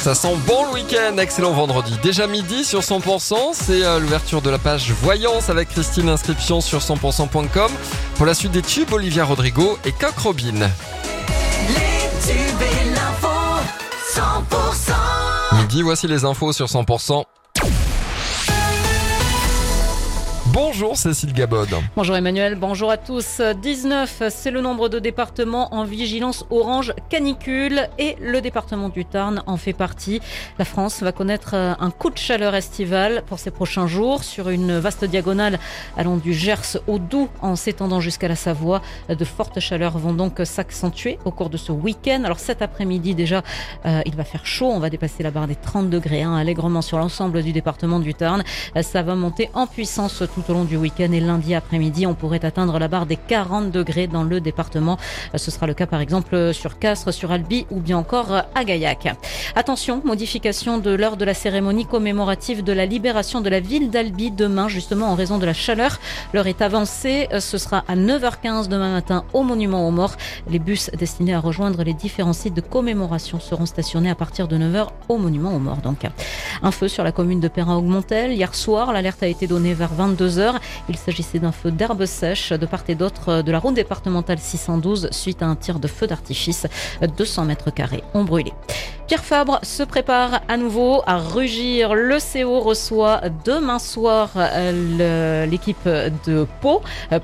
Ça sent bon le week-end, excellent vendredi. Déjà midi sur 100%, c'est euh, l'ouverture de la page Voyance avec Christine, inscription sur 100%.com. Pour la suite des tubes, Olivia Rodrigo et Coq Robin. Les tubes et l'info, 100%. Midi, voici les infos sur 100%. Bonjour Cécile Gabod. Bonjour Emmanuel, bonjour à tous. 19, c'est le nombre de départements en vigilance orange canicule et le département du Tarn en fait partie. La France va connaître un coup de chaleur estival pour ces prochains jours sur une vaste diagonale allant du Gers au Doubs en s'étendant jusqu'à la Savoie. De fortes chaleurs vont donc s'accentuer au cours de ce week-end. Alors cet après-midi déjà, euh, il va faire chaud, on va dépasser la barre des 30 degrés hein, allègrement sur l'ensemble du département du Tarn. Euh, ça va monter en puissance tout au long du week-end et lundi après-midi, on pourrait atteindre la barre des 40 degrés dans le département. Ce sera le cas par exemple sur Castres, sur Albi ou bien encore à Gaillac. Attention, modification de l'heure de la cérémonie commémorative de la libération de la ville d'Albi demain, justement en raison de la chaleur. L'heure est avancée, ce sera à 9h15 demain matin au monument aux morts. Les bus destinés à rejoindre les différents sites de commémoration seront stationnés à partir de 9h au monument aux morts. Donc, un feu sur la commune de Perrin-Augmentel. Hier soir, l'alerte a été donnée vers 22h. Il s'agissait d'un feu d'herbe sèche de part et d'autre de la route départementale 612 suite à un tir de feu d'artifice. 200 mètres carrés ont brûlé. Pierre Fabre se prépare à nouveau à rugir. Le CO reçoit demain soir euh, l'équipe de Pau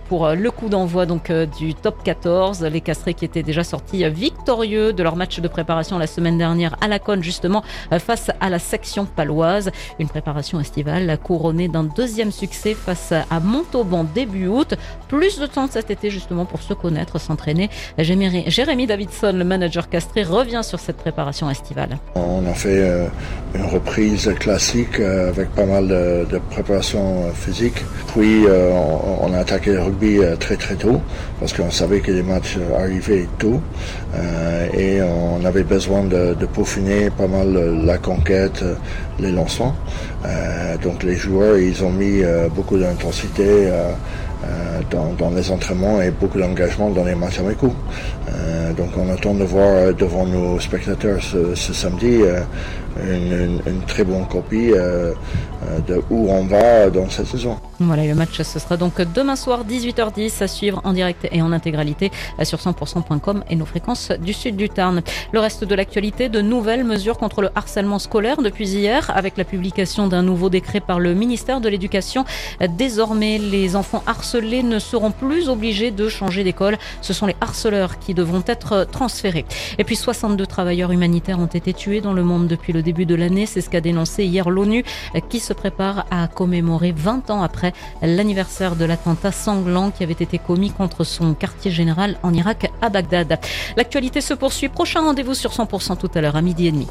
pour le coup d'envoi euh, du top 14. Les Castrés qui étaient déjà sortis victorieux de leur match de préparation la semaine dernière à la Cône justement euh, face à la section paloise. Une préparation estivale couronnée d'un deuxième succès face à Montauban début août. Plus de temps cet été justement pour se connaître, s'entraîner. Jérémy Davidson, le manager castré, revient sur cette préparation estivale. On a fait euh, une reprise classique euh, avec pas mal de, préparation euh, physique. Puis on, a attaqué le rugby très très tôt parce qu'on savait que les matchs arrivaient tôt et on avait besoin de, peaufiner pas mal la conquête, les lancements. donc les joueurs ils ont mis beaucoup d'intensité. Dans, les entraînements et beaucoup d'engagement dans les matchs amicaux. Euh, donc on attend de voir euh, devant nos spectateurs ce, samedi euh, une, très bonne copie de où on va dans cette saison. Voilà, le match ce sera donc demain soir 18h10 à suivre en direct et en intégralité sur 100%.com et nos fréquences du sud du Tarn. Le reste de l'actualité, de nouvelles mesures contre le harcèlement scolaire depuis hier avec la publication d'un nouveau décret par le ministère de l'Éducation. Désormais, les enfants harcelés ne seront plus obligés de changer d'école. Ce sont les harceleurs qui devront être transférés. Et puis 62 travailleurs humanitaires ont été tués dans le monde depuis début de l'année. C'est ce qu'a dénoncé hier l'ONU qui se prépare à commémorer 20 ans après l'anniversaire de l'attentat sanglant qui avait été commis contre son quartier général en Irak à Bagdad. L'actualité se poursuit. Prochain rendez-vous sur 100% tout à l'heure à midi et demi.